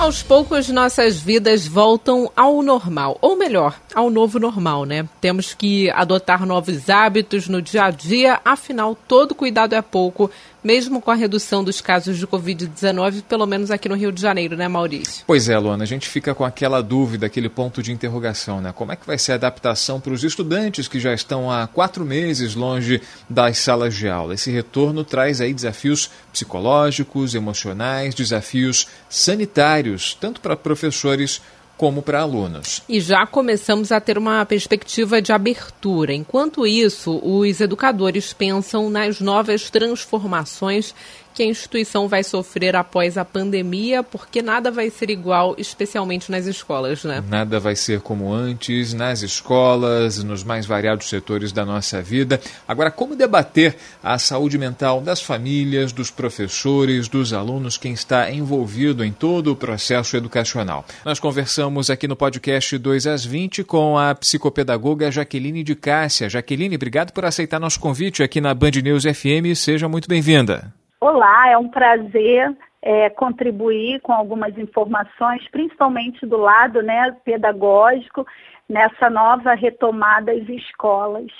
Aos poucos, nossas vidas voltam ao normal, ou melhor, ao novo normal, né? Temos que adotar novos hábitos no dia a dia, afinal, todo cuidado é pouco, mesmo com a redução dos casos de Covid-19, pelo menos aqui no Rio de Janeiro, né, Maurício? Pois é, Luana, a gente fica com aquela dúvida, aquele ponto de interrogação, né? Como é que vai ser a adaptação para os estudantes que já estão há quatro meses longe das salas de aula? Esse retorno traz aí desafios psicológicos, emocionais, desafios sanitários, tanto para professores como para alunos. E já começamos a ter uma perspectiva de abertura. Enquanto isso, os educadores pensam nas novas transformações que a instituição vai sofrer após a pandemia, porque nada vai ser igual, especialmente nas escolas, né? Nada vai ser como antes, nas escolas, nos mais variados setores da nossa vida. Agora, como debater a saúde mental das famílias, dos professores, dos alunos, quem está envolvido em todo o processo educacional? Nós conversamos aqui no podcast 2 às 20 com a psicopedagoga Jaqueline de Cássia. Jaqueline, obrigado por aceitar nosso convite aqui na Band News FM. Seja muito bem-vinda. Olá, é um prazer é, contribuir com algumas informações, principalmente do lado né, pedagógico, nessa nova retomada às escolas.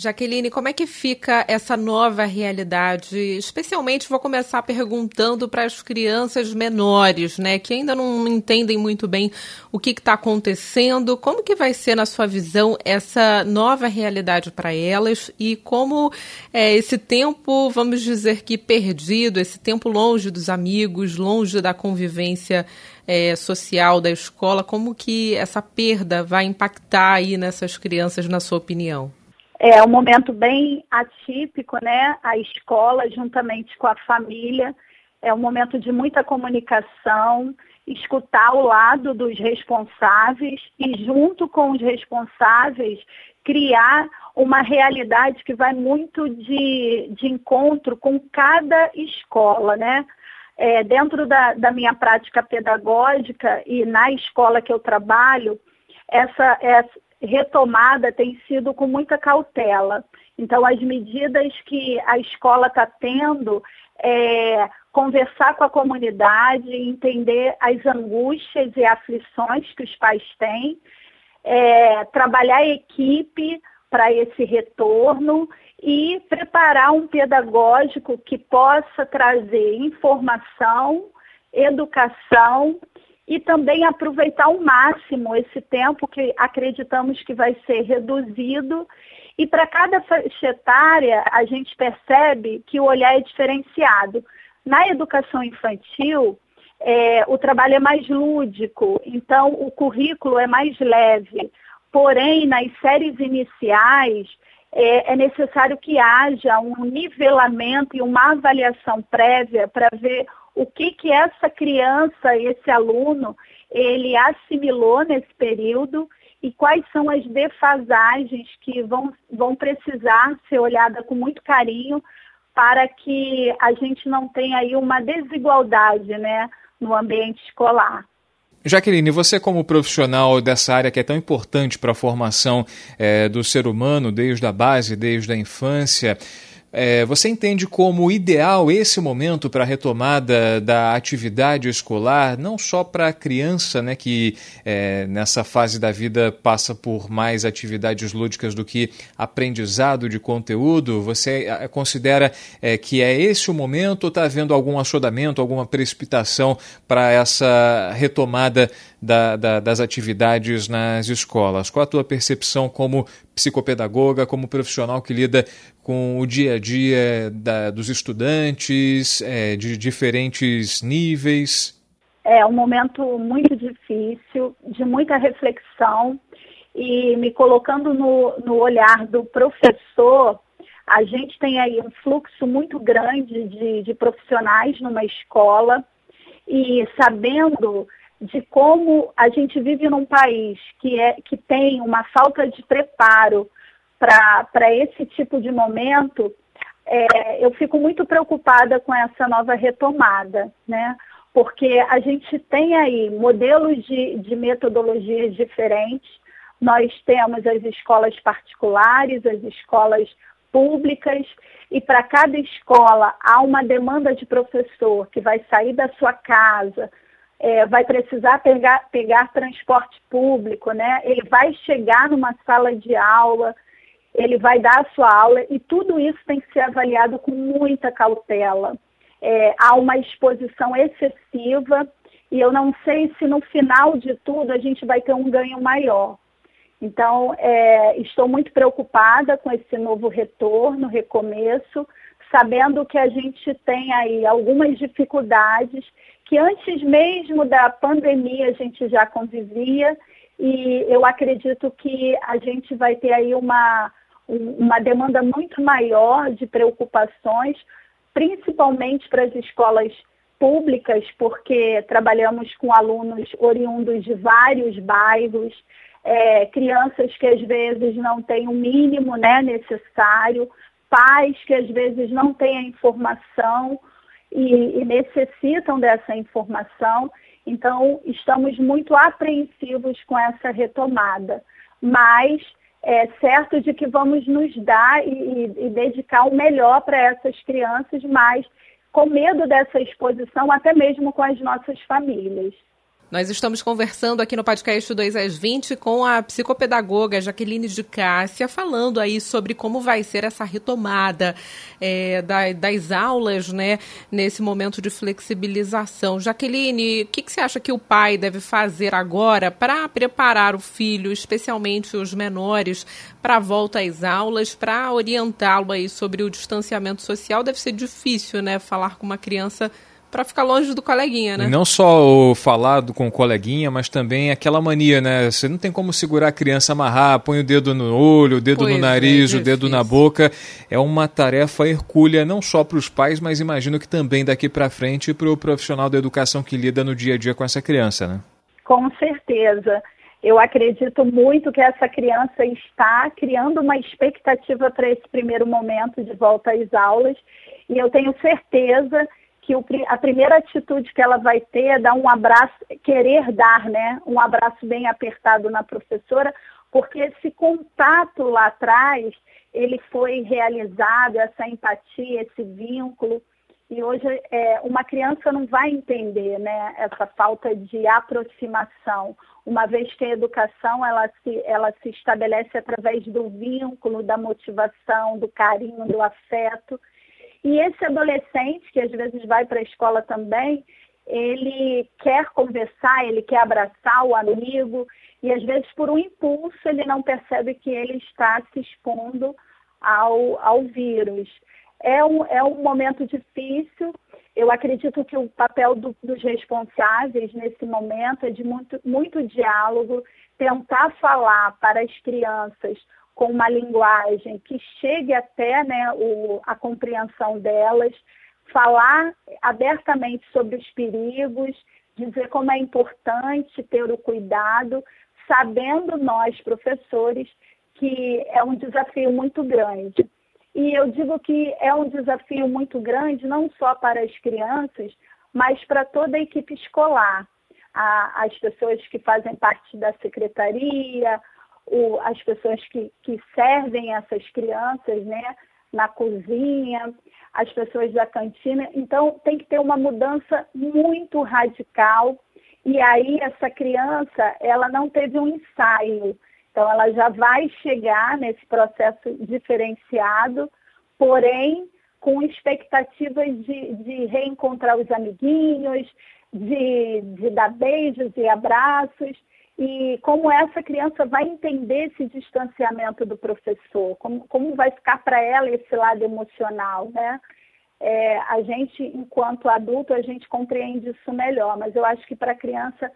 Jaqueline, como é que fica essa nova realidade? Especialmente vou começar perguntando para as crianças menores, né, que ainda não entendem muito bem o que está acontecendo. Como que vai ser, na sua visão, essa nova realidade para elas e como é, esse tempo, vamos dizer que perdido, esse tempo longe dos amigos, longe da convivência é, social da escola, como que essa perda vai impactar aí nessas crianças, na sua opinião? É um momento bem atípico, né? A escola, juntamente com a família, é um momento de muita comunicação, escutar o lado dos responsáveis e, junto com os responsáveis, criar uma realidade que vai muito de, de encontro com cada escola, né? É, dentro da, da minha prática pedagógica e na escola que eu trabalho, essa, essa, retomada tem sido com muita cautela. Então, as medidas que a escola está tendo é conversar com a comunidade, entender as angústias e aflições que os pais têm, é, trabalhar a equipe para esse retorno e preparar um pedagógico que possa trazer informação, educação e também aproveitar ao máximo esse tempo que acreditamos que vai ser reduzido. E para cada faixa etária, a gente percebe que o olhar é diferenciado. Na educação infantil, é, o trabalho é mais lúdico, então o currículo é mais leve. Porém, nas séries iniciais, é, é necessário que haja um nivelamento e uma avaliação prévia para ver o que, que essa criança, esse aluno, ele assimilou nesse período e quais são as defasagens que vão, vão precisar ser olhada com muito carinho para que a gente não tenha aí uma desigualdade né, no ambiente escolar. Jaqueline, você como profissional dessa área que é tão importante para a formação é, do ser humano, desde a base, desde a infância, é, você entende como ideal esse momento para a retomada da atividade escolar, não só para a criança, né, que é, nessa fase da vida passa por mais atividades lúdicas do que aprendizado de conteúdo? Você é, considera é, que é esse o momento ou está havendo algum assodamento, alguma precipitação para essa retomada da, da, das atividades nas escolas? Qual a tua percepção como psicopedagoga, como profissional que lida com o dia a dia da, dos estudantes, é, de diferentes níveis? É um momento muito difícil, de muita reflexão, e me colocando no, no olhar do professor, a gente tem aí um fluxo muito grande de, de profissionais numa escola, e sabendo de como a gente vive num país que, é, que tem uma falta de preparo para esse tipo de momento, é, eu fico muito preocupada com essa nova retomada, né? Porque a gente tem aí modelos de, de metodologias diferentes, nós temos as escolas particulares, as escolas públicas, e para cada escola há uma demanda de professor que vai sair da sua casa, é, vai precisar pegar, pegar transporte público, né? Ele vai chegar numa sala de aula, ele vai dar a sua aula e tudo isso tem que ser avaliado com muita cautela. É, há uma exposição excessiva e eu não sei se no final de tudo a gente vai ter um ganho maior. Então, é, estou muito preocupada com esse novo retorno, recomeço, sabendo que a gente tem aí algumas dificuldades que antes mesmo da pandemia a gente já convivia e eu acredito que a gente vai ter aí uma, uma demanda muito maior de preocupações, principalmente para as escolas públicas, porque trabalhamos com alunos oriundos de vários bairros, é, crianças que às vezes não têm o mínimo né, necessário, pais que às vezes não têm a informação e, e necessitam dessa informação. Então, estamos muito apreensivos com essa retomada, mas é certo de que vamos nos dar e, e dedicar o melhor para essas crianças, mas com medo dessa exposição, até mesmo com as nossas famílias. Nós estamos conversando aqui no podcast 2 às 20 com a psicopedagoga Jaqueline de Cássia, falando aí sobre como vai ser essa retomada é, da, das aulas, né, nesse momento de flexibilização. Jaqueline, o que, que você acha que o pai deve fazer agora para preparar o filho, especialmente os menores, para a volta às aulas, para orientá-lo aí sobre o distanciamento social? Deve ser difícil, né, falar com uma criança para ficar longe do coleguinha, né? E não só o falado com o coleguinha, mas também aquela mania, né? Você não tem como segurar a criança, amarrar, põe o dedo no olho, o dedo pois no nariz, é, o dedo na boca. É uma tarefa hercúlea não só para os pais, mas imagino que também daqui para frente para o profissional da educação que lida no dia a dia com essa criança, né? Com certeza. Eu acredito muito que essa criança está criando uma expectativa para esse primeiro momento de volta às aulas e eu tenho certeza que o, a primeira atitude que ela vai ter é dar um abraço, querer dar, né? Um abraço bem apertado na professora, porque esse contato lá atrás, ele foi realizado, essa empatia, esse vínculo. E hoje é, uma criança não vai entender né, essa falta de aproximação, uma vez que a educação ela se, ela se estabelece através do vínculo, da motivação, do carinho, do afeto. E esse adolescente, que às vezes vai para a escola também, ele quer conversar, ele quer abraçar o amigo, e às vezes por um impulso ele não percebe que ele está se expondo ao, ao vírus. É um, é um momento difícil. Eu acredito que o papel do, dos responsáveis nesse momento é de muito, muito diálogo, tentar falar para as crianças com uma linguagem que chegue até né, o, a compreensão delas, falar abertamente sobre os perigos, dizer como é importante ter o cuidado, sabendo nós, professores, que é um desafio muito grande. E eu digo que é um desafio muito grande não só para as crianças, mas para toda a equipe escolar. as pessoas que fazem parte da secretaria, o, as pessoas que, que servem essas crianças, né? Na cozinha, as pessoas da cantina. Então, tem que ter uma mudança muito radical. E aí, essa criança, ela não teve um ensaio. Então, ela já vai chegar nesse processo diferenciado, porém, com expectativas de, de reencontrar os amiguinhos, de, de dar beijos e abraços e como essa criança vai entender esse distanciamento do professor, como, como vai ficar para ela esse lado emocional, né? É, a gente, enquanto adulto, a gente compreende isso melhor, mas eu acho que para a criança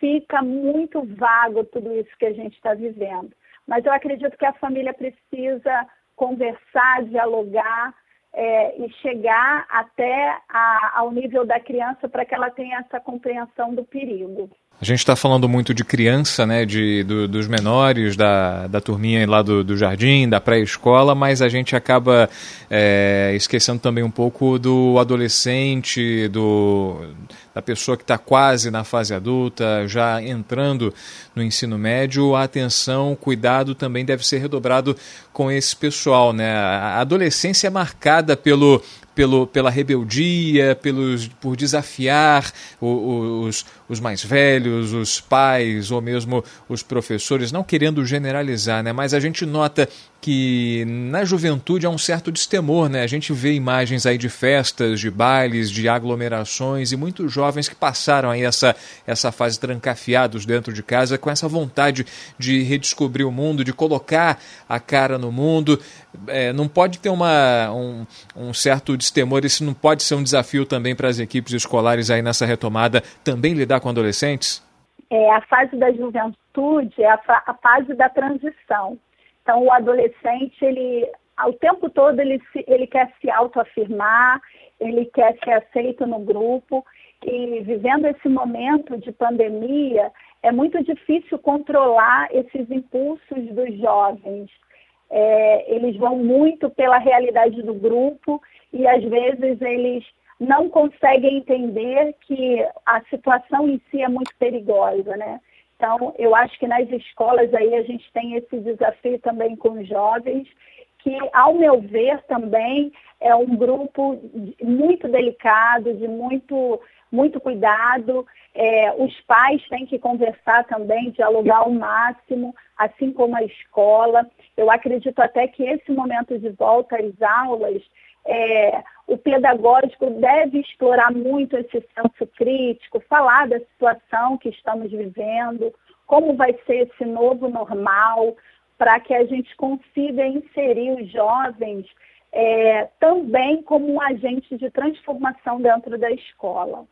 fica muito vago tudo isso que a gente está vivendo. Mas eu acredito que a família precisa conversar, dialogar é, e chegar até a, ao nível da criança para que ela tenha essa compreensão do perigo. A gente está falando muito de criança, né, de, do, dos menores, da, da turminha lá do, do jardim, da pré-escola, mas a gente acaba é, esquecendo também um pouco do adolescente, do, da pessoa que está quase na fase adulta, já entrando no ensino médio. A atenção, o cuidado também deve ser redobrado com esse pessoal. Né? A adolescência é marcada pelo pelo, pela rebeldia, pelos, por desafiar os, os mais velhos, os pais ou mesmo os professores, não querendo generalizar, né? mas a gente nota que na juventude há um certo destemor, né? A gente vê imagens aí de festas, de bailes, de aglomerações e muitos jovens que passaram aí essa, essa fase trancafiados dentro de casa com essa vontade de redescobrir o mundo, de colocar a cara no mundo. É, não pode ter uma, um, um certo destemor, isso não pode ser um desafio também para as equipes escolares aí nessa retomada, também lidar com adolescentes? É, a fase da juventude é a, a fase da transição. Então, o adolescente, ele, ao tempo todo, ele, se, ele quer se autoafirmar, ele quer ser aceito no grupo. E vivendo esse momento de pandemia, é muito difícil controlar esses impulsos dos jovens. É, eles vão muito pela realidade do grupo e às vezes eles não conseguem entender que a situação em si é muito perigosa, né? Então, eu acho que nas escolas aí a gente tem esse desafio também com os jovens, que, ao meu ver, também é um grupo muito delicado, de muito, muito cuidado. É, os pais têm que conversar também, dialogar ao máximo, assim como a escola. Eu acredito até que esse momento de volta às aulas é, o pedagógico deve explorar muito esse senso crítico, falar da situação que estamos vivendo, como vai ser esse novo normal, para que a gente consiga inserir os jovens é, também como um agente de transformação dentro da escola.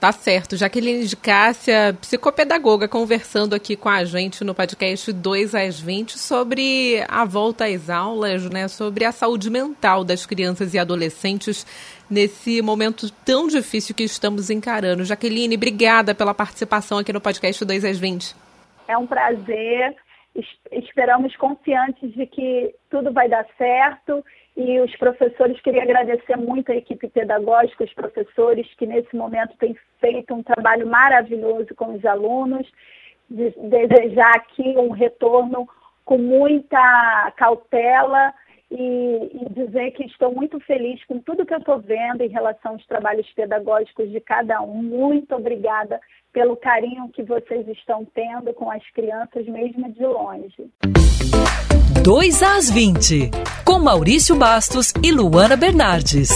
Tá certo. Jaqueline de Cássia, psicopedagoga, conversando aqui com a gente no podcast 2 às 20 sobre a volta às aulas, né? Sobre a saúde mental das crianças e adolescentes nesse momento tão difícil que estamos encarando. Jaqueline, obrigada pela participação aqui no podcast 2 às 20. É um prazer. Esperamos confiantes de que tudo vai dar certo e os professores, queria agradecer muito a equipe pedagógica, os professores que nesse momento têm feito um trabalho maravilhoso com os alunos, de, desejar aqui um retorno com muita cautela e, e, dizer que estou muito feliz com tudo que eu estou vendo em relação aos trabalhos pedagógicos de cada um. Muito obrigada pelo carinho que vocês estão tendo com as crianças, mesmo de longe. 2 às 20, com Maurício Bastos e Luana Bernardes.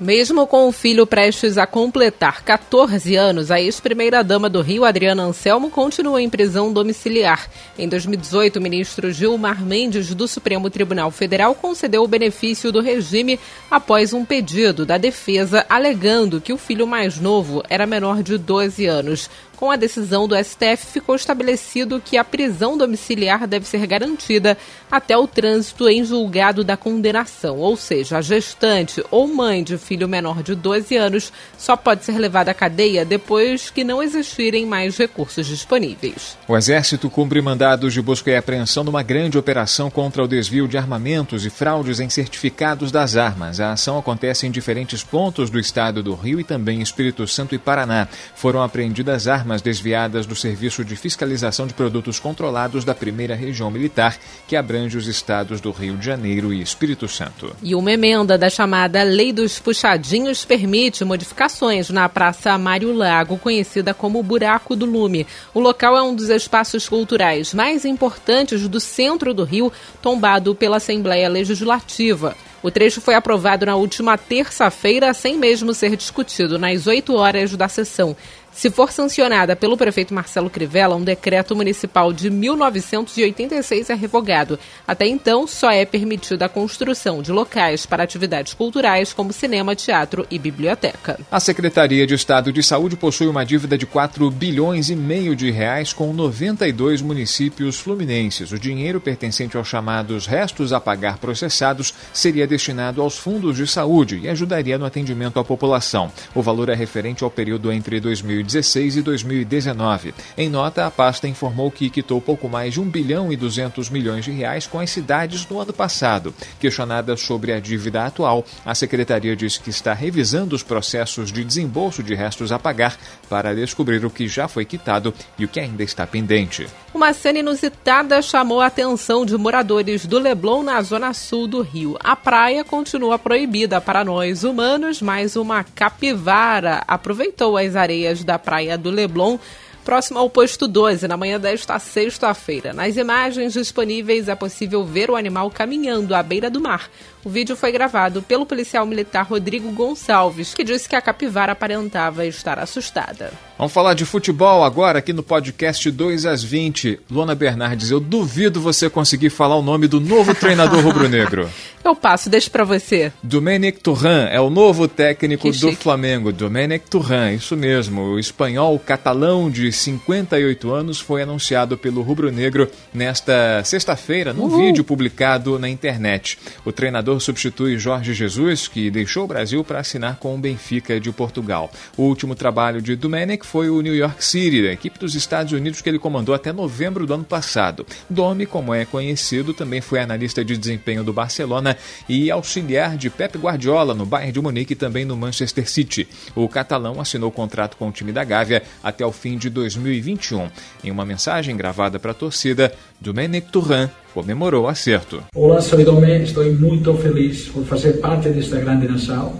Mesmo com o filho prestes a completar 14 anos, a ex-primeira-dama do Rio, Adriana Anselmo, continua em prisão domiciliar. Em 2018, o ministro Gilmar Mendes, do Supremo Tribunal Federal, concedeu o benefício do regime após um pedido da defesa alegando que o filho mais novo era menor de 12 anos. Com a decisão do STF, ficou estabelecido que a prisão domiciliar deve ser garantida até o trânsito em julgado da condenação, ou seja, a gestante ou mãe de filho menor de 12 anos só pode ser levada à cadeia depois que não existirem mais recursos disponíveis. O Exército cumpre mandados de busca e apreensão numa grande operação contra o desvio de armamentos e fraudes em certificados das armas. A ação acontece em diferentes pontos do estado do Rio e também Espírito Santo e Paraná. Foram apreendidas armas armas desviadas do Serviço de Fiscalização de Produtos Controlados da Primeira Região Militar, que abrange os estados do Rio de Janeiro e Espírito Santo. E uma emenda da chamada Lei dos Puxadinhos permite modificações na Praça Mário Lago, conhecida como Buraco do Lume. O local é um dos espaços culturais mais importantes do centro do Rio, tombado pela Assembleia Legislativa. O trecho foi aprovado na última terça-feira, sem mesmo ser discutido nas oito horas da sessão. Se for sancionada pelo prefeito Marcelo Crivella, um decreto municipal de 1986 é revogado. Até então, só é permitida a construção de locais para atividades culturais como cinema, teatro e biblioteca. A Secretaria de Estado de Saúde possui uma dívida de 4 bilhões e meio de reais com 92 municípios fluminenses. O dinheiro pertencente aos chamados restos a pagar processados seria destinado aos fundos de saúde e ajudaria no atendimento à população. O valor é referente ao período entre 2000 2016 e 2019. Em nota, a pasta informou que quitou pouco mais de 1 bilhão e 200 milhões de reais com as cidades no ano passado. Questionada sobre a dívida atual, a secretaria disse que está revisando os processos de desembolso de restos a pagar para descobrir o que já foi quitado e o que ainda está pendente. Uma cena inusitada chamou a atenção de moradores do Leblon na zona sul do Rio. A praia continua proibida para nós humanos, mas uma capivara aproveitou as areias da praia do Leblon próximo ao posto 12, na manhã desta sexta-feira. Nas imagens disponíveis é possível ver o animal caminhando à beira do mar. O vídeo foi gravado pelo policial militar Rodrigo Gonçalves, que disse que a capivara aparentava estar assustada. Vamos falar de futebol agora aqui no podcast 2 às 20. Luana Bernardes, eu duvido você conseguir falar o nome do novo treinador rubro-negro. Eu passo, deixo para você. Domenic Turran é o novo técnico do Flamengo. Domenic Turran, isso mesmo. O espanhol catalão de 58 anos foi anunciado pelo rubro-negro nesta sexta-feira, num Uhul. vídeo publicado na internet. O treinador treinador substitui Jorge Jesus, que deixou o Brasil para assinar com o Benfica de Portugal. O último trabalho de Domenech foi o New York City, da equipe dos Estados Unidos que ele comandou até novembro do ano passado. Domi, como é conhecido, também foi analista de desempenho do Barcelona e auxiliar de Pep Guardiola no Bayern de Munique e também no Manchester City. O catalão assinou contrato com o time da Gávea até o fim de 2021. Em uma mensagem gravada para a torcida, Domenic Turran comemorou o acerto. Olá, sou Domé, estou muito feliz por fazer parte desta grande nação.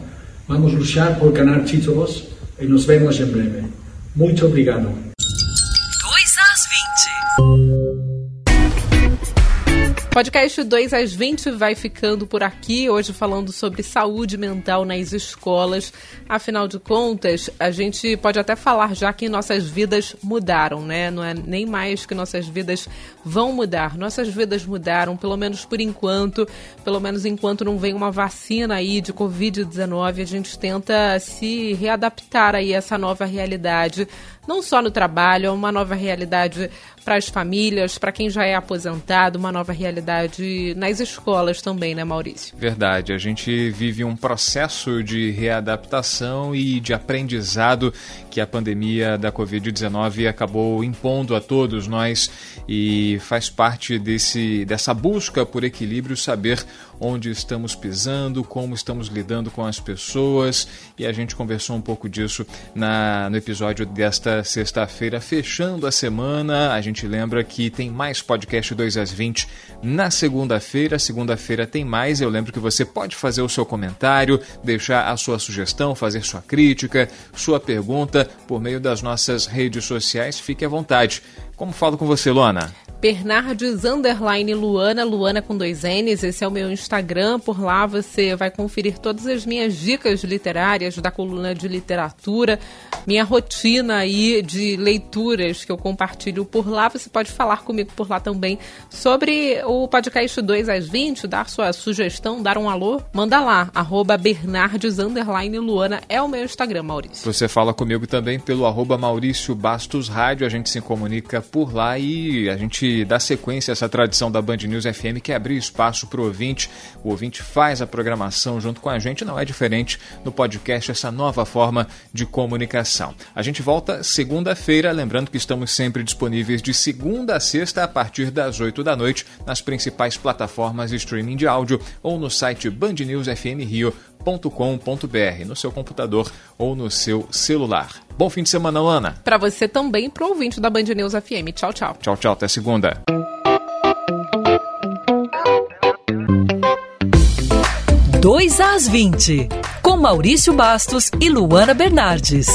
Vamos lutar por ganhar títulos e nos vemos em breve. Muito obrigado. Podcast 2 às 20 vai ficando por aqui, hoje falando sobre saúde mental nas escolas. Afinal de contas, a gente pode até falar já que nossas vidas mudaram, né? Não é nem mais que nossas vidas vão mudar. Nossas vidas mudaram, pelo menos por enquanto, pelo menos enquanto não vem uma vacina aí de Covid-19, a gente tenta se readaptar aí a essa nova realidade não só no trabalho, é uma nova realidade para as famílias, para quem já é aposentado, uma nova realidade nas escolas também, né, Maurício? Verdade, a gente vive um processo de readaptação e de aprendizado que a pandemia da Covid-19 acabou impondo a todos nós e faz parte desse, dessa busca por equilíbrio, saber onde estamos pisando, como estamos lidando com as pessoas e a gente conversou um pouco disso na, no episódio desta sexta-feira, fechando a semana. A gente lembra que tem mais podcast 2 às 20 na segunda-feira. Segunda-feira tem mais. Eu lembro que você pode fazer o seu comentário, deixar a sua sugestão, fazer sua crítica, sua pergunta por meio das nossas redes sociais. Fique à vontade. Como falo com você, Luana? Bernardes underline Luana, Luana com dois N's. Esse é o meu Instagram. Por lá você vai conferir todas as minhas dicas literárias da coluna de literatura, minha rotina aí de leituras que eu compartilho por lá. Você pode falar comigo por lá também sobre o podcast 2 às 20, dar sua sugestão, dar um alô. Manda lá, arroba Bernardes underline Luana é o meu Instagram, Maurício. Você fala comigo também pelo arroba Maurício Bastos Rádio. A gente se comunica por lá e a gente dá sequência a essa tradição da Band News FM, que é abrir espaço para o ouvinte. O ouvinte faz a programação junto com a gente, não é diferente no podcast, essa nova forma de comunicação. A gente volta segunda-feira, lembrando que estamos sempre disponíveis de segunda a sexta, a partir das 8 da noite, nas principais plataformas de streaming de áudio ou no site bandnewsfmrio.com.br, no seu computador ou no seu celular. Bom fim de semana, Ana. Para você também, pro ouvinte da Band News FM. Tchau, tchau. Tchau, tchau. Até segunda. Dois às 20, com Maurício Bastos e Luana Bernardes.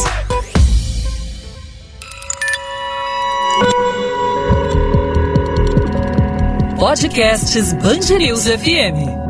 Podcasts Band News FM.